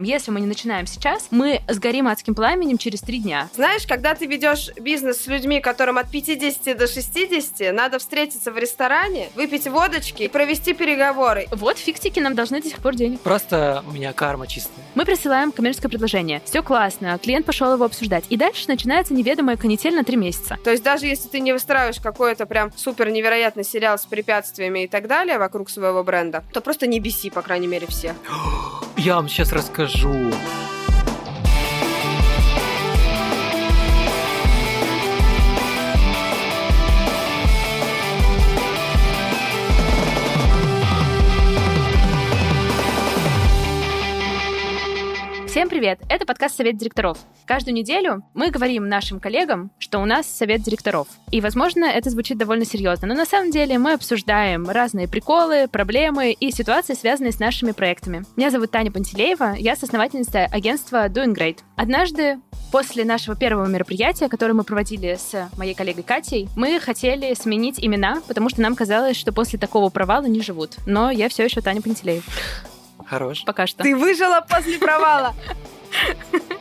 Если мы не начинаем сейчас, мы сгорим адским пламенем через три дня. Знаешь, когда ты ведешь бизнес с людьми, которым от 50 до 60, надо встретиться в ресторане, выпить водочки и провести переговоры. Вот фиктики нам должны до сих пор денег. Просто у меня карма чистая. Мы присылаем коммерческое предложение. Все классно, клиент пошел его обсуждать. И дальше начинается неведомая канитель на три месяца. То есть даже если ты не выстраиваешь какой-то прям супер невероятный сериал с препятствиями и так далее вокруг своего бренда, то просто не беси, по крайней мере, всех. Я вам сейчас расскажу. Caju Всем привет! Это подкаст «Совет директоров». Каждую неделю мы говорим нашим коллегам, что у нас совет директоров. И, возможно, это звучит довольно серьезно, но на самом деле мы обсуждаем разные приколы, проблемы и ситуации, связанные с нашими проектами. Меня зовут Таня Пантелеева, я соосновательница агентства Doing Great. Однажды После нашего первого мероприятия, которое мы проводили с моей коллегой Катей, мы хотели сменить имена, потому что нам казалось, что после такого провала не живут. Но я все еще Таня Пантелеев. Хорош. Пока что. Ты выжила после провала.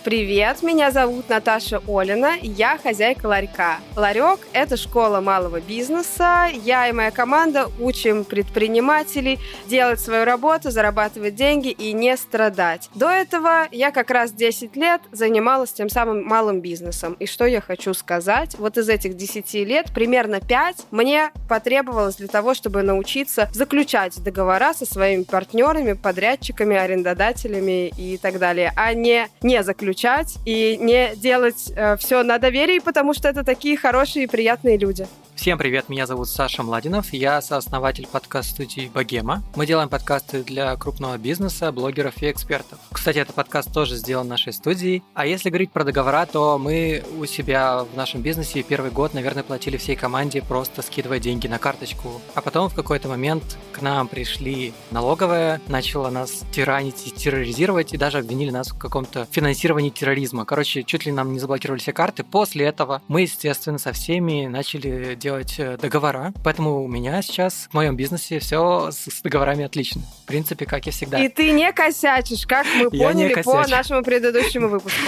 Привет, меня зовут Наташа Олина, я хозяйка ларька. Ларек – это школа малого бизнеса. Я и моя команда учим предпринимателей делать свою работу, зарабатывать деньги и не страдать. До этого я как раз 10 лет занималась тем самым малым бизнесом. И что я хочу сказать? Вот из этих 10 лет примерно 5 мне потребовалось для того, чтобы научиться заключать договора со своими партнерами, подрядчиками, арендодателями и так далее, а не не заключать и не делать э, все на доверии, потому что это такие хорошие и приятные люди. Всем привет, меня зовут Саша Младинов, я сооснователь подкаст-студии «Богема». Мы делаем подкасты для крупного бизнеса, блогеров и экспертов. Кстати, этот подкаст тоже сделан нашей студией. А если говорить про договора, то мы у себя в нашем бизнесе первый год, наверное, платили всей команде, просто скидывая деньги на карточку. А потом в какой-то момент к нам пришли налоговая, начала нас тиранить и терроризировать, и даже обвинили нас в каком-то финансировании терроризма. Короче, чуть ли нам не заблокировали все карты. После этого мы, естественно, со всеми начали делать э, договора. Поэтому у меня сейчас в моем бизнесе все с договорами отлично. В принципе, как и всегда. И ты не косячишь, как мы поняли по нашему предыдущему выпуску.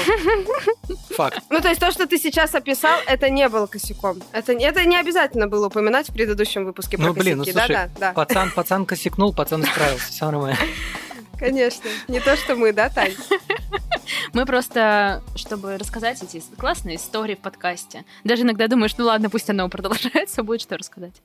Факт. Ну, то есть то, что ты сейчас описал, это не было косяком. Это, это не обязательно было упоминать в предыдущем выпуске про Ну, блин, ну косяки. слушай, да, да, да. пацан, пацан косякнул, пацан исправился, все нормально. Конечно. Не то, что мы, да, Тань? Мы просто, чтобы рассказать эти классные истории в подкасте. Даже иногда думаешь, ну ладно, пусть оно продолжается, будет что рассказать.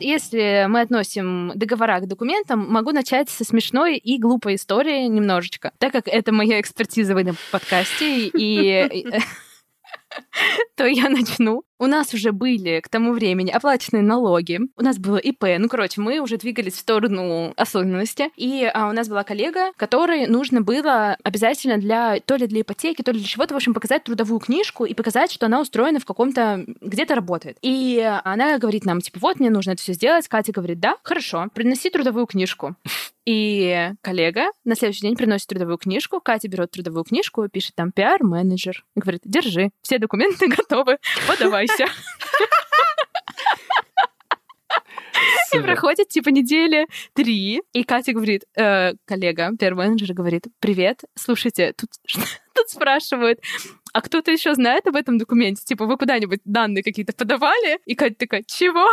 Если мы относим договора к документам, могу начать со смешной и глупой истории немножечко, так как это моя экспертиза в этом подкасте, и то я начну. У нас уже были к тому времени оплаченные налоги, у нас было ИП, ну, короче, мы уже двигались в сторону осознанности, и а, у нас была коллега, которой нужно было обязательно для то ли для ипотеки, то ли для чего-то, в общем, показать трудовую книжку и показать, что она устроена в каком-то, где-то работает. И она говорит нам, типа, вот, мне нужно это все сделать. Катя говорит, да, хорошо, приноси трудовую книжку. И коллега на следующий день приносит трудовую книжку, Катя берет трудовую книжку, пишет там пиар-менеджер, говорит, держи, все документы готовы, подавайся. И проходит типа недели три, и Катя говорит, э, коллега, первый менеджер говорит, привет, слушайте, тут, тут спрашивают, а кто-то еще знает об этом документе? Типа, вы куда-нибудь данные какие-то подавали? И Катя такая, чего?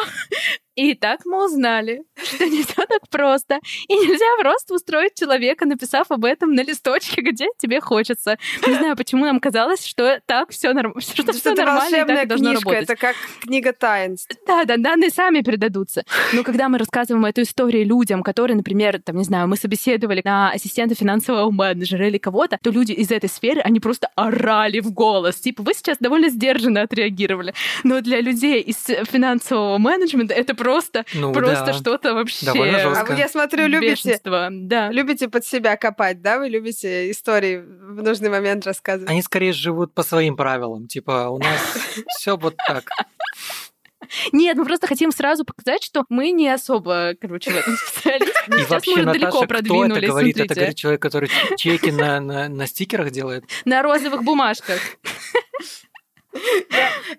И так мы узнали, что не все так просто. И нельзя просто устроить человека, написав об этом на листочке, где тебе хочется. Не знаю, почему нам казалось, что так все нормально, что, все нормально и так должно книжка, работать. Это как книга таинств. Да, да, данные сами передадутся. Но когда мы рассказываем эту историю людям, которые, например, там, не знаю, мы собеседовали на ассистента финансового менеджера или кого-то, то люди из этой сферы, они просто орали в голос. Типа, вы сейчас довольно сдержанно отреагировали. Но для людей из финансового менеджмента это просто, Ну просто да. что-то вообще... Довольно А жестко. вы, я смотрю, любите, бешенство. Да. любите под себя копать, да? Вы любите истории в нужный момент рассказывать. Они скорее живут по своим правилам. Типа, у нас все вот так. Нет, мы просто хотим сразу показать, что мы не особо, короче, в этом специалисты. И Сейчас вообще, мы уже Наташа, далеко кто это продвинулись, говорит? Это смотрите. говорит человек, который чеки на, на, на стикерах делает. На розовых бумажках.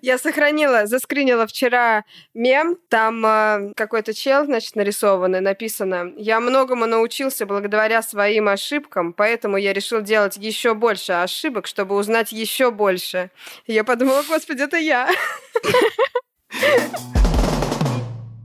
Я, сохранила, заскринила вчера мем, там э, какой-то чел, значит, нарисованный, написано «Я многому научился благодаря своим ошибкам, поэтому я решил делать еще больше ошибок, чтобы узнать еще больше». Я подумала, господи, это я.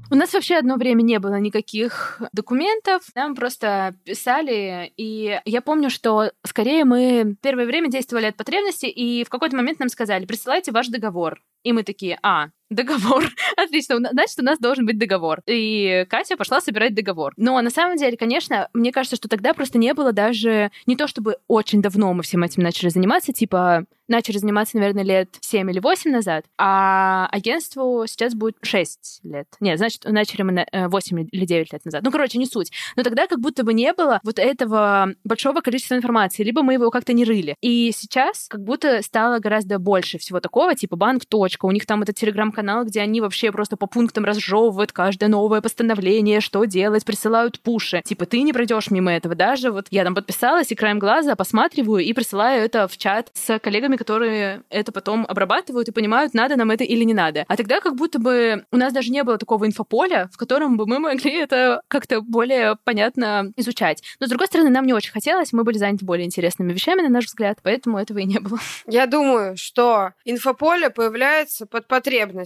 У нас вообще одно время не было никаких документов, нам просто писали, и я помню, что скорее мы первое время действовали от потребности, и в какой-то момент нам сказали, присылайте ваш договор. И мы такие, а, договор. Отлично, значит, у нас должен быть договор. И Катя пошла собирать договор. Но на самом деле, конечно, мне кажется, что тогда просто не было даже... Не то чтобы очень давно мы всем этим начали заниматься, типа начали заниматься, наверное, лет 7 или 8 назад, а агентству сейчас будет 6 лет. Нет, значит, начали мы 8 или 9 лет назад. Ну, короче, не суть. Но тогда как будто бы не было вот этого большого количества информации, либо мы его как-то не рыли. И сейчас как будто стало гораздо больше всего такого, типа банк. У них там этот телеграм-канал, где они вообще просто по пунктам разжевывают каждое новое постановление, что делать, присылают пуши. Типа, ты не пройдешь мимо этого. Даже вот я там подписалась и краем глаза посматриваю и присылаю это в чат с коллегами, которые это потом обрабатывают и понимают, надо нам это или не надо. А тогда как будто бы у нас даже не было такого инфополя, в котором бы мы могли это как-то более понятно изучать. Но, с другой стороны, нам не очень хотелось, мы были заняты более интересными вещами, на наш взгляд, поэтому этого и не было. Я думаю, что инфополе появляется под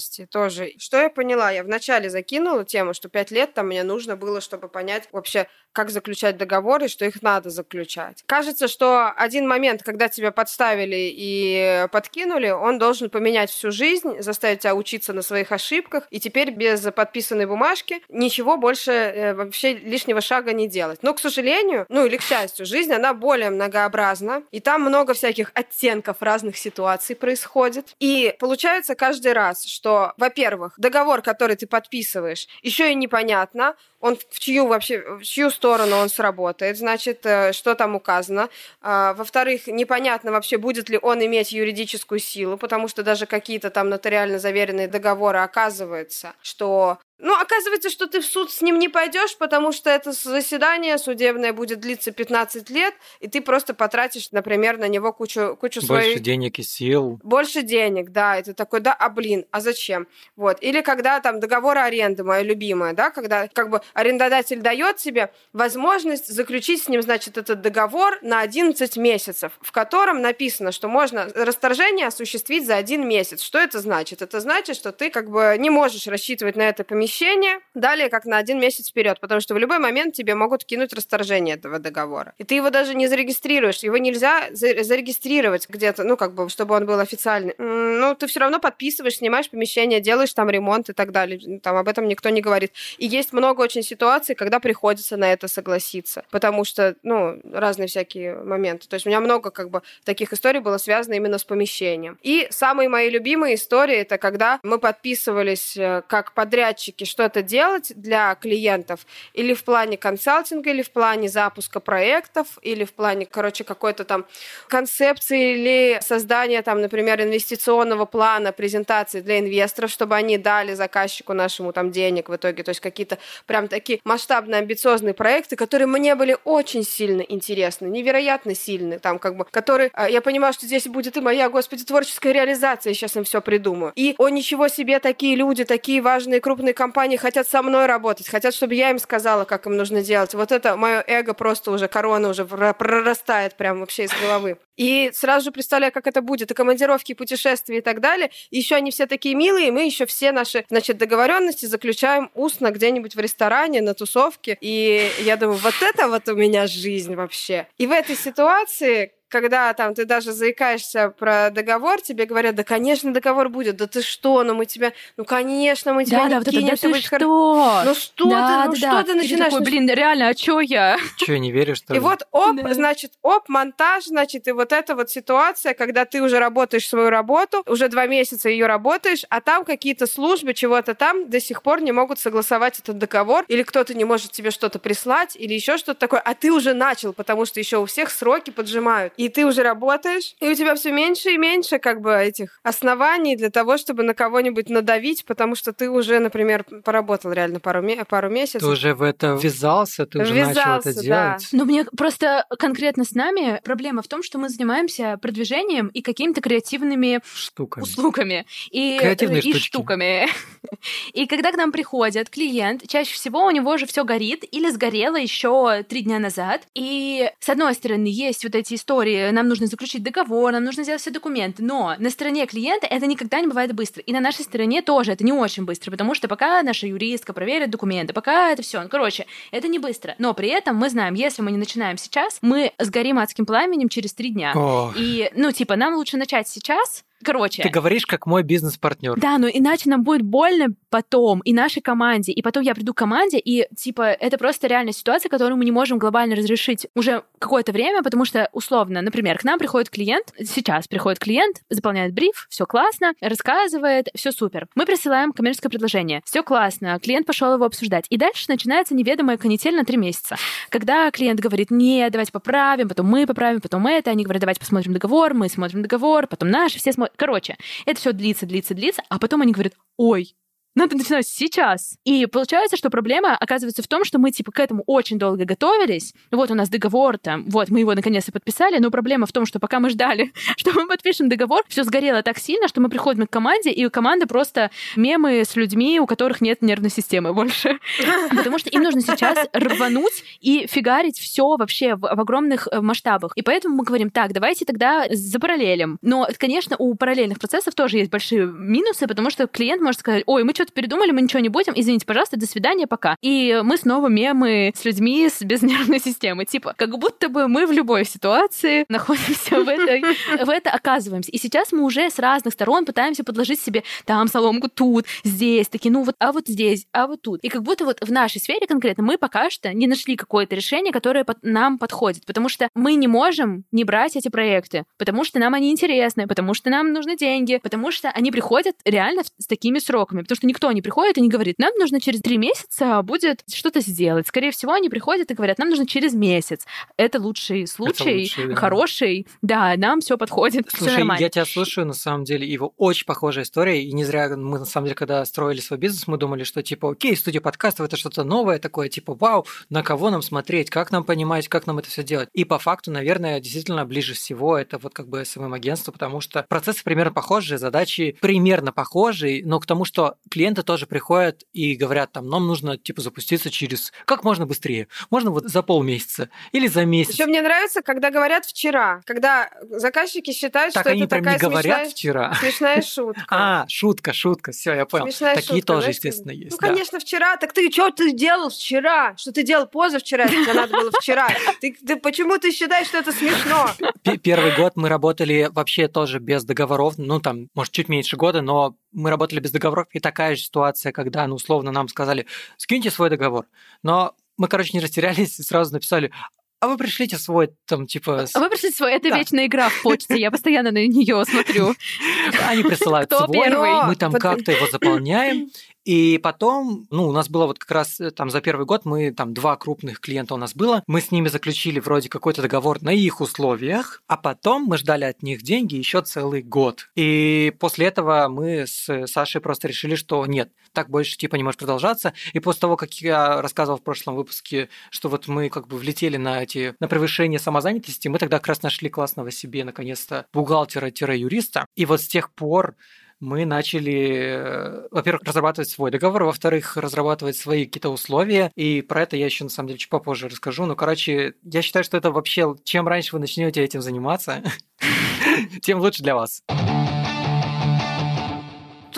потребности тоже. Что я поняла? Я вначале закинула тему, что пять лет там мне нужно было, чтобы понять вообще, как заключать договоры, что их надо заключать. Кажется, что один момент, когда тебя подставили и подкинули, он должен поменять всю жизнь, заставить тебя учиться на своих ошибках, и теперь без подписанной бумажки ничего больше э, вообще лишнего шага не делать. Но, к сожалению, ну или к счастью, жизнь, она более многообразна, и там много всяких оттенков разных ситуаций происходит. И получается каждый раз, что, во-первых, договор, который ты подписываешь, еще и непонятно, он в чью вообще, в чью сторону он сработает, значит, э, что там указано. А, во-вторых, непонятно вообще, будет ли он иметь юридическую силу, потому что даже какие-то там нотариально заверенные договоры оказывается, что ну, оказывается, что ты в суд с ним не пойдешь, потому что это заседание судебное будет длиться 15 лет, и ты просто потратишь, например, на него кучу, кучу Больше своих... денег и сил. Больше денег, да. И ты такой, да, а блин, а зачем? Вот. Или когда там договор аренды, моя любимая, да, когда как бы арендодатель дает тебе возможность заключить с ним, значит, этот договор на 11 месяцев, в котором написано, что можно расторжение осуществить за один месяц. Что это значит? Это значит, что ты как бы не можешь рассчитывать на это помещение помещение, далее как на один месяц вперед, потому что в любой момент тебе могут кинуть расторжение этого договора. И ты его даже не зарегистрируешь, его нельзя зарегистрировать где-то, ну, как бы, чтобы он был официальный. Ну, ты все равно подписываешь, снимаешь помещение, делаешь там ремонт и так далее. Там об этом никто не говорит. И есть много очень ситуаций, когда приходится на это согласиться, потому что, ну, разные всякие моменты. То есть у меня много, как бы, таких историй было связано именно с помещением. И самые мои любимые истории, это когда мы подписывались э, как подрядчики все-таки что-то делать для клиентов или в плане консалтинга, или в плане запуска проектов, или в плане, короче, какой-то там концепции или создания там, например, инвестиционного плана, презентации для инвесторов, чтобы они дали заказчику нашему там денег в итоге. То есть какие-то прям такие масштабные, амбициозные проекты, которые мне были очень сильно интересны, невероятно сильны, там как бы, которые, а, я понимаю, что здесь будет и моя, господи, творческая реализация, сейчас им все придумаю. И, о, ничего себе, такие люди, такие важные крупные компании, компании хотят со мной работать, хотят, чтобы я им сказала, как им нужно делать. Вот это мое эго просто уже, корона уже прорастает прям вообще из головы. И сразу же представляю, как это будет, и командировки, и путешествия и так далее. Еще они все такие милые, и мы еще все наши, значит, договоренности заключаем устно где-нибудь в ресторане, на тусовке. И я думаю, вот это вот у меня жизнь вообще. И в этой ситуации когда там ты даже заикаешься про договор, тебе говорят, да, конечно, договор будет, да ты что, ну мы тебя, ну, конечно, мы тебя да, не да, кинем, вот это, да ты что? Ну что да, ты, ну да, что да. ты начинаешь? такой, блин, реально, а чё я? Чё, не веришь, что И ли? вот оп, Да. значит, оп, монтаж, значит, и вот эта вот ситуация, когда ты уже работаешь свою работу, уже два месяца ее работаешь, а там какие-то службы, чего-то там до сих пор не могут согласовать этот договор, или кто-то не может тебе что-то прислать, или еще что-то такое, а ты уже начал, потому что еще у всех сроки поджимают. И ты уже работаешь, и у тебя все меньше и меньше как бы этих оснований для того, чтобы на кого-нибудь надавить, потому что ты уже, например, поработал реально пару, пару месяцев. Ты уже в это ввязался, ты уже ввязался, начал это да. делать. Но мне просто конкретно с нами проблема в том, что мы занимаемся продвижением и какими-то креативными штуками. услугами. И, Креативные и штуками. И когда к нам приходит клиент, чаще всего у него же все горит или сгорело еще три дня назад. И с одной стороны есть вот эти истории, нам нужно заключить договор, нам нужно сделать все документы, но на стороне клиента это никогда не бывает быстро. И на нашей стороне тоже это не очень быстро, потому что пока наша юристка проверит документы, пока это все, ну, короче, это не быстро. Но при этом мы знаем, если мы не начинаем сейчас, мы сгорим адским пламенем через три дня. О. И, ну, типа, нам лучше начать сейчас, Короче. Ты говоришь, как мой бизнес-партнер. Да, но иначе нам будет больно потом и нашей команде. И потом я приду к команде, и, типа, это просто реальная ситуация, которую мы не можем глобально разрешить уже какое-то время, потому что, условно, например, к нам приходит клиент, сейчас приходит клиент, заполняет бриф, все классно, рассказывает, все супер. Мы присылаем коммерческое предложение, все классно, клиент пошел его обсуждать. И дальше начинается неведомая канитель на три месяца. Когда клиент говорит, нет, давайте поправим, потом мы поправим, потом это, они говорят, давайте посмотрим договор, мы смотрим договор, потом наши все смотрят Короче, это все длится, длится, длится, а потом они говорят, ой, надо начинать сейчас. И получается, что проблема оказывается в том, что мы, типа, к этому очень долго готовились. Вот у нас договор там, вот мы его наконец-то подписали, но проблема в том, что пока мы ждали, что мы подпишем договор, все сгорело так сильно, что мы приходим к команде, и у команды просто мемы с людьми, у которых нет нервной системы больше. Потому что им нужно сейчас рвануть и фигарить все вообще в, в огромных э, масштабах. И поэтому мы говорим, так, давайте тогда запараллелим. Но, конечно, у параллельных процессов тоже есть большие минусы, потому что клиент может сказать, ой, мы что-то передумали, мы ничего не будем, извините, пожалуйста, до свидания, пока. И мы снова мемы с людьми с безнервной системой. Типа, как будто бы мы в любой ситуации находимся в этой, в это оказываемся. И сейчас мы уже с разных сторон пытаемся подложить себе там соломку тут, здесь, такие, ну вот, а вот здесь, а вот тут. И как будто вот в нашей сфере конкретно мы пока что не нашли какое-то решение, которое под, нам подходит, потому что мы не можем не брать эти проекты, потому что нам они интересны, потому что нам нужны деньги, потому что они приходят реально с такими сроками, потому что никто не приходит и не говорит, нам нужно через три месяца будет что-то сделать. Скорее всего, они приходят и говорят, нам нужно через месяц. Это лучший случай, Это лучший, да. хороший. Да, нам все подходит. Слушай, я тебя слушаю, на самом деле, его очень похожая история. И не зря мы, на самом деле, когда строили свой бизнес, мы думали, что типа, окей, студия подкастов это что-то новое такое, типа, вау, на кого нам смотреть, как нам понимать, как нам это все делать. И по факту, наверное, действительно ближе всего это вот как бы СММ-агентство, потому что процессы примерно похожие, задачи примерно похожие, но к тому, что клиенты тоже приходят и говорят, там, нам нужно, типа, запуститься через как можно быстрее. Можно вот за полмесяца или за месяц. Еще мне нравится, когда говорят вчера, когда заказчики считают, так что они это прям такая не говорят смешная, вчера. смешная шутка. А, шутка, шутка, все, я понял. Смешная Такие шутка, тоже, знаешь, естественно, есть. Ну, да. конечно, вчера. Так ты что ты делал вчера? Что ты делал позавчера, тебе надо было вчера? Ты, ты почему ты считаешь, что это смешно? Первый год мы работали вообще тоже без договоров, ну там, может, чуть меньше года, но мы работали без договоров, и такая же ситуация, когда, ну, условно, нам сказали, скиньте свой договор. Но мы, короче, не растерялись и сразу написали, а вы пришлите свой, там, типа... А вы пришлите свой, это Да. вечная игра в почте, я постоянно на нее смотрю. Они присылают свой, мы там как-то его заполняем. И потом, ну, у нас было вот как раз э, там за первый год, мы там два крупных клиента у нас было, мы с ними заключили вроде какой-то договор на их условиях, а потом мы ждали от них деньги еще целый год. И после этого мы с Сашей просто решили, что нет, так больше типа не может продолжаться. И после того, как я рассказывал в прошлом выпуске, что вот мы как бы влетели на эти на превышение самозанятости, мы тогда как раз нашли классного себе наконец-то бухгалтера-юриста. И вот с тех пор мы начали, э, во-первых, разрабатывать свой договор, во-вторых, разрабатывать свои какие-то условия, и про это я еще на самом деле чуть попозже расскажу. Но, короче, я считаю, что это вообще, чем раньше вы начнете этим заниматься, тем лучше для вас.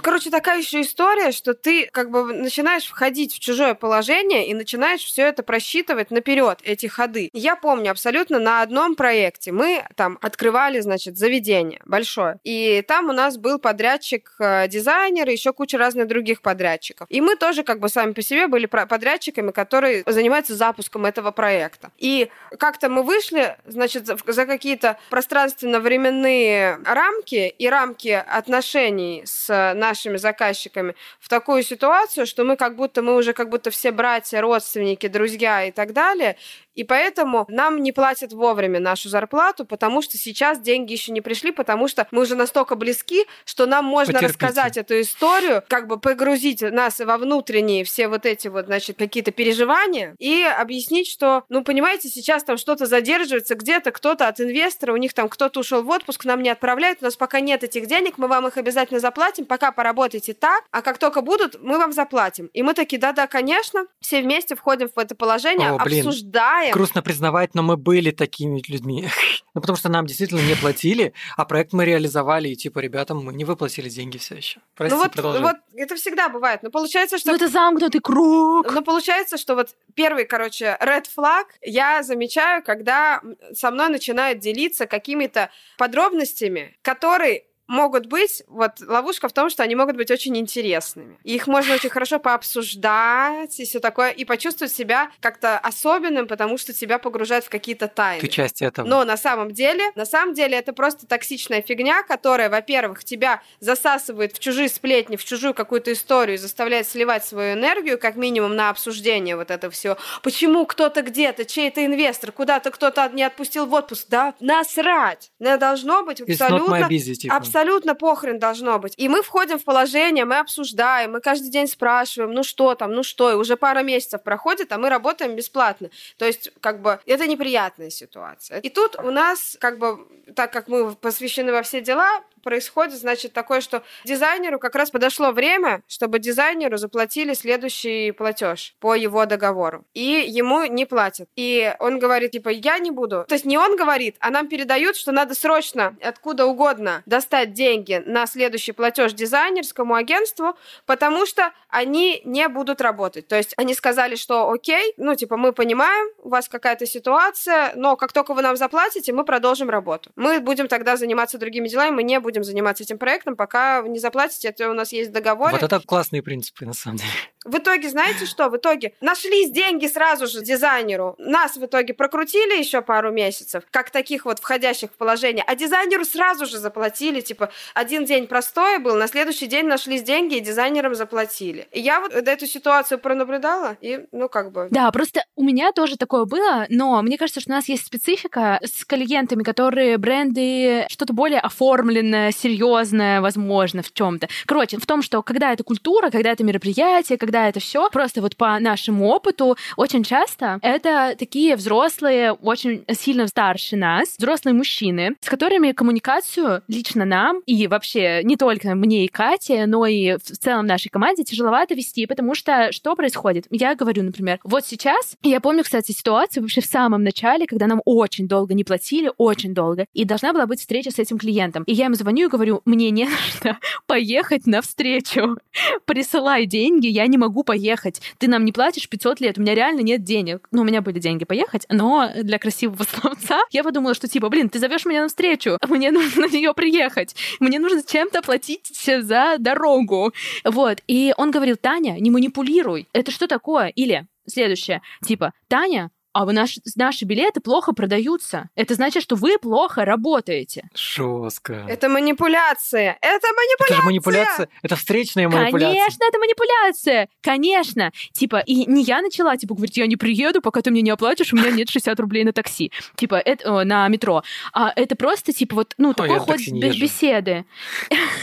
Короче, такая еще история, что ты как бы начинаешь входить в чужое положение и начинаешь все это просчитывать наперед, эти ходы. Я помню абсолютно на одном проекте мы там открывали, значит, заведение большое. И там у нас был подрядчик, э, дизайнер и еще куча разных других подрядчиков. И мы тоже как бы сами по себе были подрядчиками, которые занимаются запуском этого проекта. И как-то мы вышли, значит, за какие-то пространственно-временные рамки и рамки отношений с нашими заказчиками в такую ситуацию, что мы как будто мы уже как будто все братья, родственники, друзья и так далее, и поэтому нам не платят вовремя нашу зарплату, потому что сейчас деньги еще не пришли, потому что мы уже настолько близки, что нам можно Потерпите. рассказать эту историю, как бы погрузить нас во внутренние все вот эти вот, значит, какие-то переживания и объяснить, что, ну, понимаете, сейчас там что-то задерживается, где-то кто-то от инвестора, у них там кто-то ушел в отпуск, нам не отправляют, у нас пока нет этих денег, мы вам их обязательно заплатим, пока поработайте так, а как только будут, мы вам заплатим. И мы такие, да-да, конечно, все вместе входим в это положение, О, блин. обсуждаем, Грустно признавать, но мы были такими людьми. ну, потому что нам действительно не платили, а проект мы реализовали, и типа ребятам мы не выплатили деньги все еще. Прости, ну вот, продолжай. вот это всегда бывает. Но получается, что Ну это замкнутый круг. Но получается, что вот первый, короче, red flag я замечаю, когда со мной начинают делиться какими-то подробностями, которые могут быть, вот ловушка в том, что они могут быть очень интересными. И их можно очень хорошо пообсуждать и все такое, и почувствовать себя как-то особенным, потому что тебя погружают в какие-то тайны. Ты часть этого. Но на самом деле, на самом деле это просто токсичная фигня, которая, во-первых, тебя засасывает в чужие сплетни, в чужую какую-то историю, заставляет сливать свою энергию, как минимум на обсуждение вот этого всего. Почему кто-то где-то, чей-то инвестор, куда-то кто-то не отпустил в отпуск? Да насрать! Не должно быть абсолютно busy, типа. Абсолютно похрен должно быть. И мы входим в положение, мы обсуждаем, мы каждый день спрашиваем, ну что там, ну что, и уже пара месяцев проходит, а мы работаем бесплатно. То есть, как бы, это неприятная ситуация. И тут у нас, как бы, так как мы посвящены во все дела, происходит, значит, такое, что дизайнеру как раз подошло время, чтобы дизайнеру заплатили следующий платеж по его договору. И ему не платят. И он говорит, типа, я не буду. То есть не он говорит, а нам передают, что надо срочно откуда угодно достать деньги на следующий платеж дизайнерскому агентству, потому что они не будут работать. То есть они сказали, что окей, ну, типа, мы понимаем, у вас какая-то ситуация, но как только вы нам заплатите, мы продолжим работу. Мы будем тогда заниматься другими делами, мы не будем заниматься этим проектом, пока вы не заплатите, это у нас есть договор. Вот это классные принципы, на самом деле. В итоге, знаете что? В итоге нашлись деньги сразу же дизайнеру. Нас в итоге прокрутили еще пару месяцев, как таких вот входящих в положение, а дизайнеру сразу же заплатили. Типа, один день простой был, на следующий день нашлись деньги, и дизайнерам заплатили. И я вот эту ситуацию пронаблюдала, и, ну, как бы... Да, просто у меня тоже такое было, но мне кажется, что у нас есть специфика с клиентами, которые бренды что-то более оформленное, серьезное, возможно, в чем-то. Короче, в том, что когда это культура, когда это мероприятие, когда это все, просто вот по нашему опыту, очень часто это такие взрослые, очень сильно старше нас, взрослые мужчины, с которыми коммуникацию лично нам и вообще не только мне и Кате, но и в целом нашей команде тяжеловато вести, потому что что происходит? Я говорю, например, вот сейчас, я помню, кстати, ситуацию вообще в самом начале, когда нам очень долго не платили, очень долго, и должна была быть встреча с этим клиентом. И я ему звоню и говорю, мне не нужно поехать на встречу. Присылай деньги, я не могу поехать. Ты нам не платишь 500 лет, у меня реально нет денег. Ну, у меня были деньги поехать, но для красивого словца я подумала, что типа, блин, ты зовешь меня на встречу, мне нужно на нее приехать, мне нужно чем-то платить за дорогу. Вот. И он говорил, Таня, не манипулируй. Это что такое? Или следующее, типа, Таня, а вы наши, наши билеты плохо продаются. Это значит, что вы плохо работаете. Жестко. Это манипуляция. Это манипуляция. Это же манипуляция. Это встречная манипуляция. Конечно, это манипуляция. Конечно. Типа, и не я начала, типа, говорить, я не приеду, пока ты мне не оплатишь, у меня нет 60 рублей на такси. Типа, это, о, на метро. А это просто, типа, вот, ну, Ой, такой ход без беседы.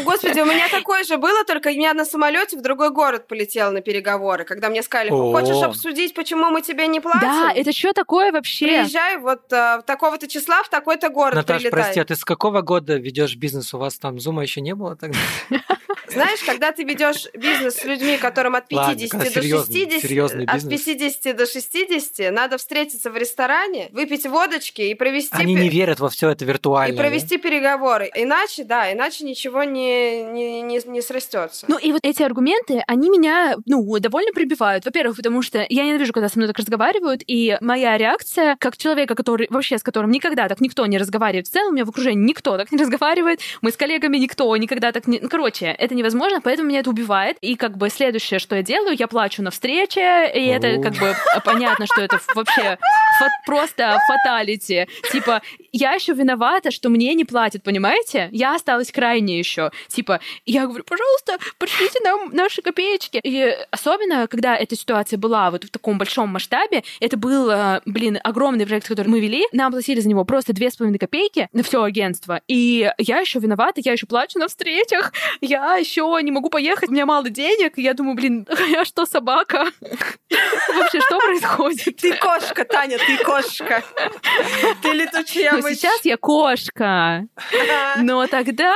Господи, у меня такое же было, только я на самолете в другой город полетела на переговоры, когда мне сказали, хочешь обсудить, почему мы тебе не платим? Да, это что такое вообще? Приезжай вот э, такого-то числа в такой-то город Наташ, прилетай. прости, а ты с какого года ведешь бизнес? У вас там зума еще не было тогда? Знаешь, когда ты ведешь бизнес с людьми, которым от 50 Ладно, до серьезный- 60, серьезный от бизнес. 50 до 60, надо встретиться в ресторане, выпить водочки и провести Они не верят во все это виртуально. и провести переговоры. Иначе, да, иначе ничего не, не, не, не срастется. Ну и вот эти аргументы, они меня, ну, довольно прибивают. Во-первых, потому что я ненавижу, когда со мной так разговаривают, и моя реакция, как человека, который вообще с которым никогда так никто не разговаривает, в целом у меня в окружении никто так не разговаривает, мы с коллегами никто никогда так не... Ну, короче, это невозможно, поэтому меня это убивает. И как бы следующее, что я делаю, я плачу на встрече, и это как бы понятно, что это вообще просто фаталити. Типа, я еще виновата, что мне не платят, понимаете? Я осталась крайне еще. Типа, я говорю, пожалуйста, пришлите нам наши копеечки. И особенно, когда эта ситуация была вот в таком большом масштабе, это был, э, блин, огромный проект, который мы вели, нам платили за него просто две с половиной копейки на все агентство. И я еще виновата, я еще плачу на встречах, я еще не могу поехать, у меня мало денег, и я думаю, блин, я что, собака? Вообще, что происходит? Ты кошка, Таня, ты кошка. Ты летучая мышь. Сейчас я кошка. Но тогда,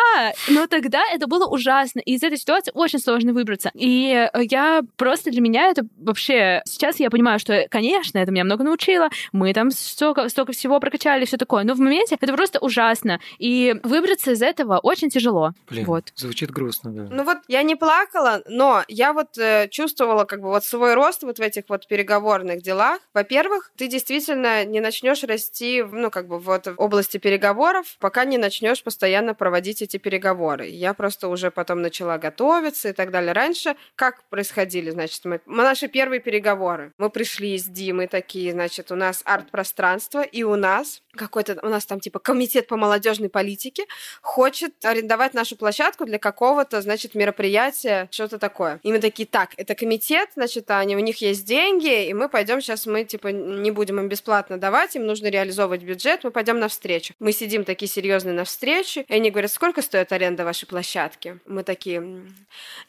но тогда это было ужасно. И из этой ситуации очень сложно выбраться. И я просто для меня это вообще... Сейчас я понимаю, что, конечно, это меня много научило. Мы там столько, столько всего прокачали, все такое. Но в моменте это просто ужасно. И выбраться из этого очень тяжело. Блин, вот. звучит грустно, да. Ну вот я не плакала, но я вот э, чувствовала как бы вот свой рост вот в этих вот переговорных делах. Во-первых, ты действительно не начнешь расти, ну как бы вот в области переговоров, пока не начнешь постоянно проводить эти переговоры. Я просто уже потом начала готовиться и так далее. Раньше как происходили, значит, мы, наши первые переговоры. Мы пришли с Димой такие, значит, у нас арт-пространство, и у нас какой-то, у нас там типа комитет по молодежной политике хочет арендовать нашу площадку для какого-то, значит, мероприятия, что-то такое. И мы такие, так, это комитет, значит, они, у них есть деньги, и мы пойдем сейчас, мы типа не будем им бесплатно давать, им нужно реализовывать бюджет, мы пойдем на встречу. Мы сидим такие серьезные на встрече, и они говорят, сколько стоит аренда вашей площадки? Мы такие,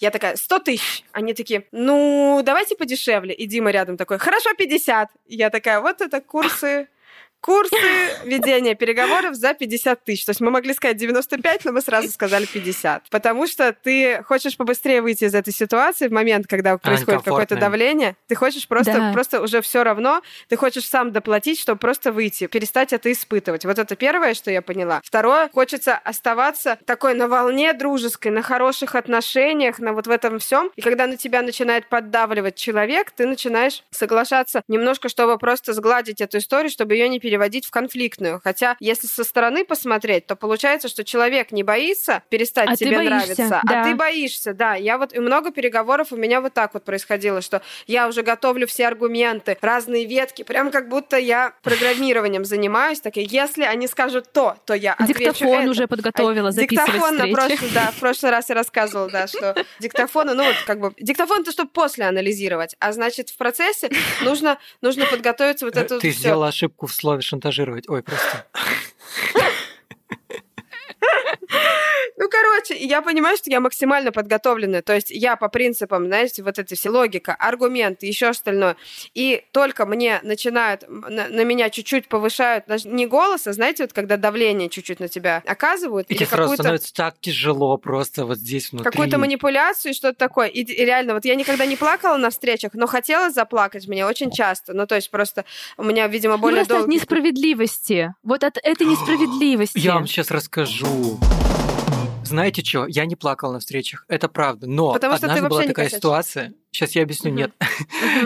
я такая, 100 тысяч. Они такие, ну, давайте подешевле. И Дима рядом такой, хорошо, 50. Я такая, вот это курсы курсы ведения переговоров за 50 тысяч. То есть мы могли сказать 95, но мы сразу сказали 50. Потому что ты хочешь побыстрее выйти из этой ситуации в момент, когда происходит какое-то давление. Ты хочешь просто, да. просто уже все равно, ты хочешь сам доплатить, чтобы просто выйти, перестать это испытывать. Вот это первое, что я поняла. Второе, хочется оставаться такой на волне дружеской, на хороших отношениях, на вот в этом всем. И когда на тебя начинает поддавливать человек, ты начинаешь соглашаться немножко, чтобы просто сгладить эту историю, чтобы ее не перестать переводить в конфликтную. Хотя, если со стороны посмотреть, то получается, что человек не боится перестать а тебе нравиться, а да. а ты боишься, да. Я вот и много переговоров у меня вот так вот происходило, что я уже готовлю все аргументы, разные ветки, прям как будто я программированием занимаюсь. Так, если они скажут то, то я отвечу Диктофон это. уже подготовила, записывать Диктофон встречи. на прошлый, да, в прошлый раз я рассказывала, да, что диктофоны, ну вот как бы, диктофон это чтобы после анализировать, а значит в процессе нужно, нужно подготовиться вот эту Ты сделала ошибку в слове шантажировать. Ой, просто. Ну, короче, я понимаю, что я максимально подготовленная. То есть я по принципам, знаете, вот эти все логика, аргументы, еще остальное. И только мне начинают, на, на меня чуть-чуть повышают, не голос, а знаете, вот когда давление чуть-чуть на тебя оказывают. И тебе сразу становится так тяжело просто вот здесь внутри. Какую-то манипуляцию, что-то такое. И, и реально, вот я никогда не плакала на встречах, но хотела заплакать мне очень часто. Ну, то есть просто у меня, видимо, более ну, долго... от несправедливости. Вот от этой несправедливости. Я вам сейчас расскажу. Знаете что, я не плакал на встречах, это правда, но Потому однажды была такая ситуация, Сейчас я объясню. Нет.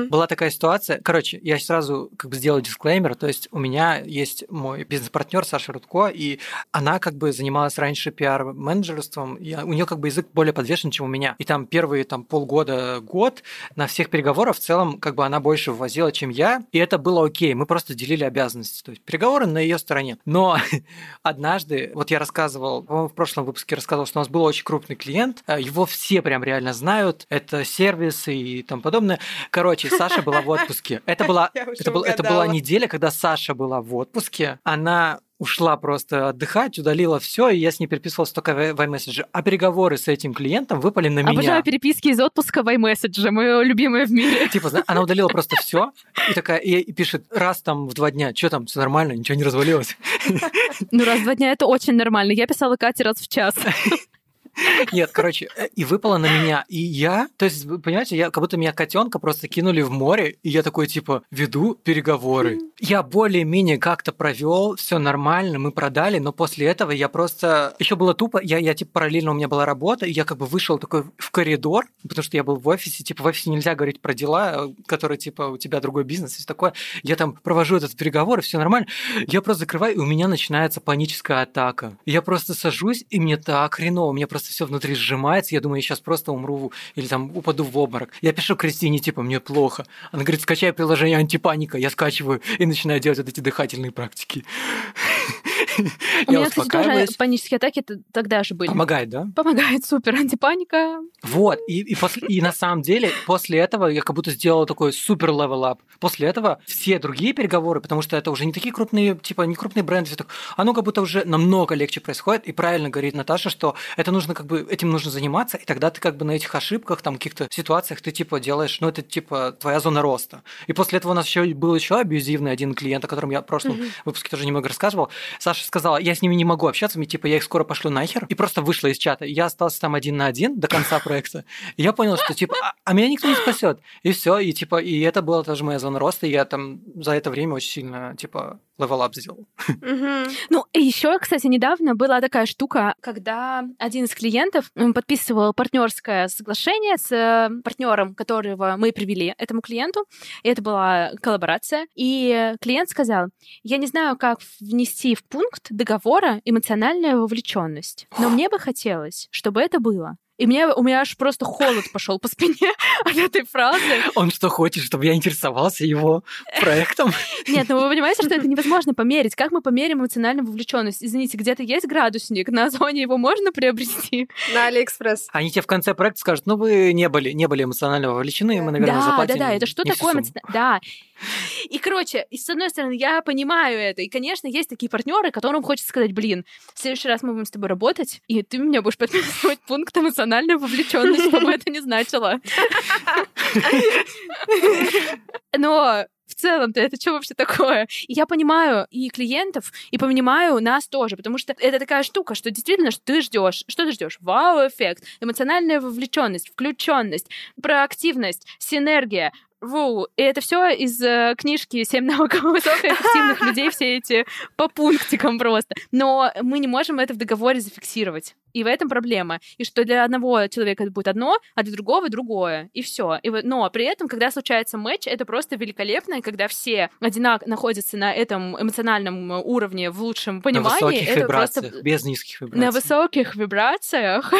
Была такая ситуация. Короче, я сразу как бы сделаю дисклеймер. То есть у меня есть мой бизнес-партнер Саша Рудко, и она как бы занималась раньше пиар-менеджерством, и у нее как бы язык более подвешен, чем у меня. И там первые там полгода, год на всех переговорах в целом как бы она больше ввозила, чем я, и это было окей. Мы просто делили обязанности. То есть переговоры на ее стороне. Но однажды, вот я рассказывал, в прошлом выпуске рассказывал, что у нас был очень крупный клиент, его все прям реально знают. Это сервисы и тому подобное. Короче, Саша была в отпуске. Это была, это, был, это была неделя, когда Саша была в отпуске. Она ушла просто отдыхать, удалила все, и я с ней переписывался только в iMessage. А переговоры с этим клиентом выпали на меня. Обожаю переписки из отпуска в iMessage, мое любимое в мире. Типа, она удалила просто все и такая, и пишет, раз там в два дня, что там, все нормально, ничего не развалилось. Ну, раз в два дня это очень нормально. Я писала Кате раз в час. Нет, короче, э, и выпало на меня. И я, то есть, вы понимаете, я, как будто меня котенка просто кинули в море, и я такой, типа, веду переговоры. Я более-менее как-то провел, все нормально, мы продали, но после этого я просто... Еще было тупо, я, я, типа, параллельно у меня была работа, и я как бы вышел такой в коридор, потому что я был в офисе, типа, в офисе нельзя говорить про дела, э, которые, типа, у тебя другой бизнес, и все такое. Я там провожу этот переговор, и все нормально. Я просто закрываю, и у меня начинается паническая атака. Я просто сажусь, и мне так хреново, мне просто накрывается, все внутри сжимается, я думаю, я сейчас просто умру или там упаду в обморок. Я пишу Кристине, типа, мне плохо. Она говорит, скачай приложение антипаника. Я скачиваю и начинаю делать вот эти дыхательные практики. У меня, кстати, тоже панические атаки тогда же были. Помогает, да? Помогает, супер, антипаника. Вот, и, и, после, и на самом деле после этого я как будто сделал такой супер level up. После этого все другие переговоры, потому что это уже не такие крупные, типа, не крупные бренды, так, оно как будто уже намного легче происходит, и правильно говорит Наташа, что это нужно как бы, этим нужно заниматься, и тогда ты как бы на этих ошибках, там, каких-то ситуациях ты типа делаешь, ну, это типа твоя зона роста. И после этого у нас еще был еще абьюзивный один клиент, о котором я в прошлом mm-hmm. выпуске тоже немного рассказывал. Саша сказала, я с ними не могу общаться, мне типа я их скоро пошлю нахер, и просто вышла из чата. Я остался там один на один до конца проекта. И я понял, что типа, а, а меня никто не спасет. И все, и типа, и это была тоже моя зона роста, и я там за это время очень сильно, типа, level up сделал. Ну, еще, кстати, недавно была такая штука, когда один из клиентов подписывал партнерское соглашение с э, партнером, которого мы привели этому клиенту. И это была коллаборация. И клиент сказал, я не знаю, как внести в пункт договора эмоциональная вовлеченность, но мне бы хотелось, чтобы это было. И мне, у меня аж просто холод пошел по спине от этой фразы. Он что хочет, чтобы я интересовался его проектом? Нет, ну вы понимаете, что это невозможно померить. Как мы померим эмоциональную вовлеченность? Извините, где-то есть градусник, на зоне его можно приобрести? На Алиэкспресс. Они тебе в конце проекта скажут, ну вы не были, не были эмоционально вовлечены, мы, наверное, да, заплатим. Да, да, да, это что такое эмоционально? Да. И, короче, и с одной стороны, я понимаю это. И, конечно, есть такие партнеры, которым хочется сказать, блин, в следующий раз мы будем с тобой работать, и ты меня будешь подписывать пункт эмоциональной вовлеченности, что бы это ни значило. Но в целом-то это что вообще такое? И я понимаю и клиентов, и понимаю нас тоже, потому что это такая штука, что действительно, что ты ждешь, что ты ждешь? Вау-эффект, эмоциональная вовлеченность, включенность, проактивность, синергия, Ву, и это все из э, книжки «Семь навыков высокоэффективных людей», все эти по пунктикам просто. Но мы не можем это в договоре зафиксировать. И в этом проблема. И что для одного человека это будет одно, а для другого другое. И все. И, но при этом, когда случается матч, это просто великолепно, и когда все одинаково находятся на этом эмоциональном уровне в лучшем понимании. На высоких это вибрациях, просто... без низких вибраций. На высоких вибрациях,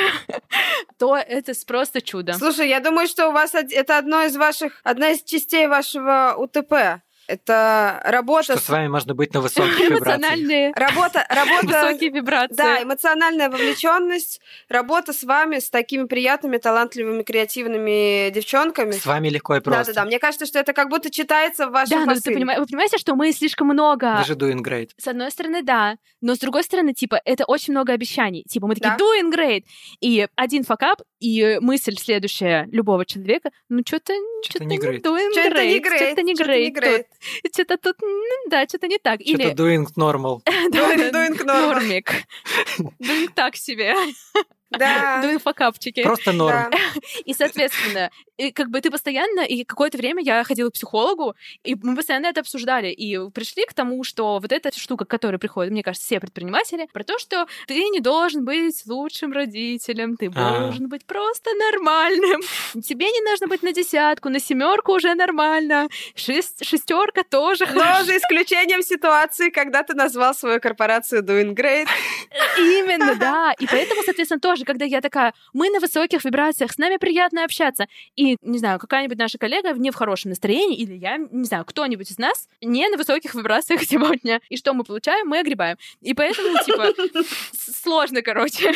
то это просто чудо. Слушай, я думаю, что у вас это одно из ваших, одна из частей вашего УТП. Это работа... Что с вами можно быть на высоких вибрациях. Работа, работа... Высокие вибрации. Да, эмоциональная вовлеченность, работа с вами, с такими приятными, талантливыми, креативными девчонками. С вами легко и просто. Да-да-да, мне кажется, что это как будто читается в вашем Да, но ты понимаешь, вы понимаете, что мы слишком много... Вы же doing great. С одной стороны, да, но с другой стороны, типа, это очень много обещаний. Типа, мы такие, да. doing great, и один факап, и мысль следующая любого человека, ну, что-то что-то не great. Что-то не great. Что-то не great. Что-то тут, да, что-то не так. Что-то Или... doing normal. doing, doing normal. Нормик. doing так себе. Да. Doing факапчики. Просто норм. Да. И, соответственно, и как бы ты постоянно, и какое-то время я ходила к психологу, и мы постоянно это обсуждали, и пришли к тому, что вот эта штука, к которой приходят, мне кажется, все предприниматели, про то, что ты не должен быть лучшим родителем, ты А. должен быть просто нормальным. Тебе не нужно быть на десятку, на семерку уже нормально, шесть, шестерка тоже Но хорошо. за исключением ситуации, когда ты назвал свою корпорацию Doing Great. Именно, да. И поэтому, соответственно, тоже, когда я такая, мы на высоких вибрациях, с нами приятно общаться, и, не знаю, какая-нибудь наша коллега не в хорошем настроении, или я, не знаю, кто-нибудь из нас не на высоких вибрациях сегодня. И что мы получаем? Мы огребаем. И поэтому, типа, сложно, короче.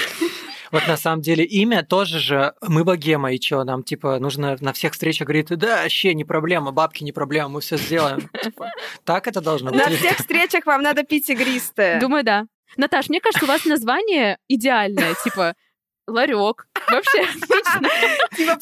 Вот на самом деле имя тоже же мы богема, и что, нам типа нужно на всех встречах говорить, да, вообще не проблема, бабки не проблема, мы все сделаем. Типа, Так это должно быть. На всех встречах вам надо пить игристое. Думаю, да. Наташ, мне кажется, у вас название идеальное, типа ларек. Вообще отлично. Типа